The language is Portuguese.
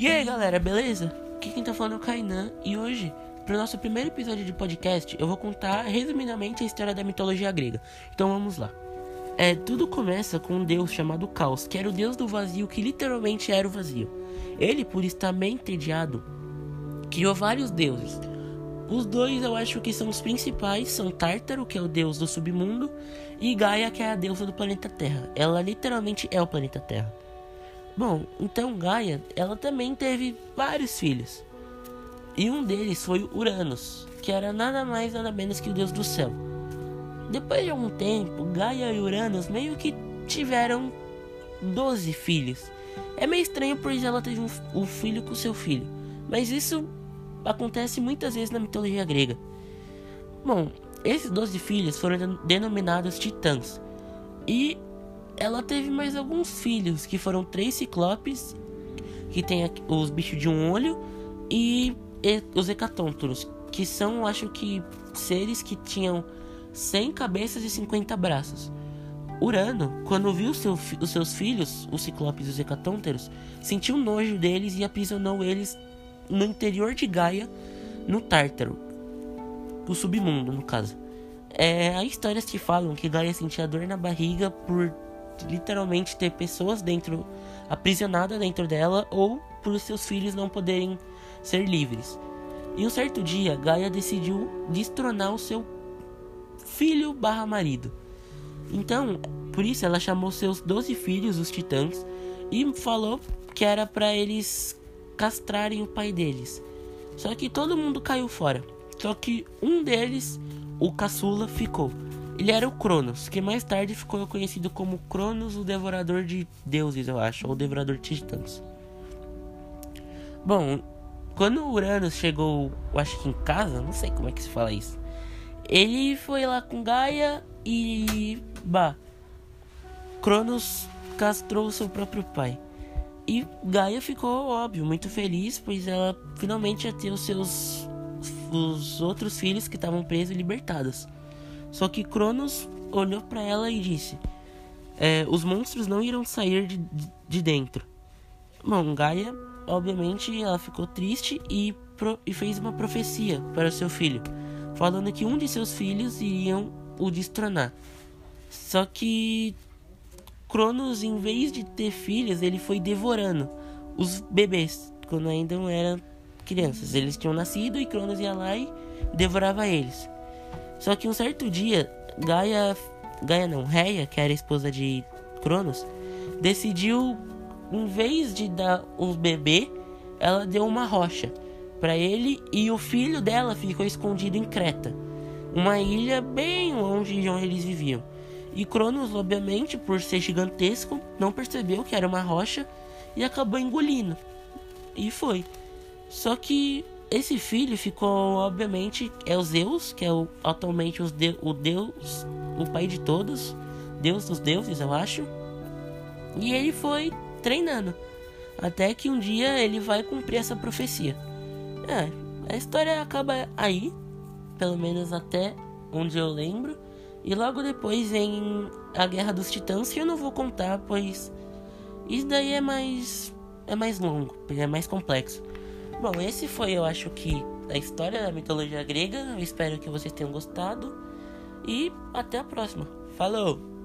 E aí galera, beleza? Aqui quem tá falando é o Kainan e hoje, pro nosso primeiro episódio de podcast, eu vou contar resumidamente a história da mitologia grega. Então vamos lá. É, tudo começa com um deus chamado Caos, que era o deus do vazio, que literalmente era o vazio. Ele, por estar bem entediado, criou vários deuses. Os dois eu acho que são os principais, são Tártaro, que é o deus do submundo, e Gaia, que é a deusa do planeta Terra. Ela literalmente é o planeta Terra. Bom, então Gaia, ela também teve vários filhos. E um deles foi Uranus, que era nada mais nada menos que o deus do céu. Depois de algum tempo, Gaia e Uranus meio que tiveram 12 filhos. É meio estranho pois ela teve um, um filho com seu filho, mas isso acontece muitas vezes na mitologia grega. Bom, esses 12 filhos foram denominados titãs. E ela teve mais alguns filhos, que foram três ciclopes, que tem os bichos de um olho, e os hecatôntoros, que são, acho que, seres que tinham 100 cabeças e 50 braços. Urano, quando viu seu, os seus filhos, os ciclopes e os hecatônteros, sentiu nojo deles e aprisionou eles no interior de Gaia, no Tártaro, o submundo, no caso. É, há histórias que falam que Gaia sentia dor na barriga por literalmente ter pessoas dentro aprisionadas dentro dela ou por seus filhos não poderem ser livres. E um certo dia, Gaia decidiu destronar o seu filho barra marido. Então, por isso ela chamou seus 12 filhos, os titãs, e falou que era para eles castrarem o pai deles. Só que todo mundo caiu fora. Só que um deles, o caçula, ficou. Ele era o Cronos, que mais tarde ficou conhecido como Cronos, o Devorador de Deuses, eu acho, ou Devorador de Titãs. Bom, quando Uranus chegou, eu acho que em casa, não sei como é que se fala isso. Ele foi lá com Gaia e. Bah. Cronos castrou seu próprio pai. E Gaia ficou, óbvio, muito feliz, pois ela finalmente ia ter os seus. os outros filhos que estavam presos libertados. Só que Cronos olhou para ela e disse: é, Os monstros não irão sair de, de dentro. Bom, Gaia, obviamente, ela ficou triste e, pro, e fez uma profecia para seu filho, falando que um de seus filhos iriam o destronar. Só que Cronos, em vez de ter filhos, ele foi devorando os bebês quando ainda não eram crianças. Eles tinham nascido e Cronos ia lá e devorava eles. Só que um certo dia, Gaia, Gaia não, Reia, que era esposa de Cronos, decidiu, em vez de dar um bebê, ela deu uma rocha para ele e o filho dela ficou escondido em Creta, uma ilha bem longe de onde eles viviam. E Cronos, obviamente, por ser gigantesco, não percebeu que era uma rocha e acabou engolindo. E foi. Só que esse filho ficou, obviamente, é o Zeus, que é o, atualmente os de, o Deus, o pai de todos, Deus dos deuses, eu acho. E ele foi treinando, até que um dia ele vai cumprir essa profecia. É, a história acaba aí, pelo menos até onde eu lembro. E logo depois vem a Guerra dos Titãs, que eu não vou contar, pois isso daí é mais é mais longo, é mais complexo. Bom, esse foi, eu acho que, a história da mitologia grega. Eu espero que vocês tenham gostado. E até a próxima. Falou!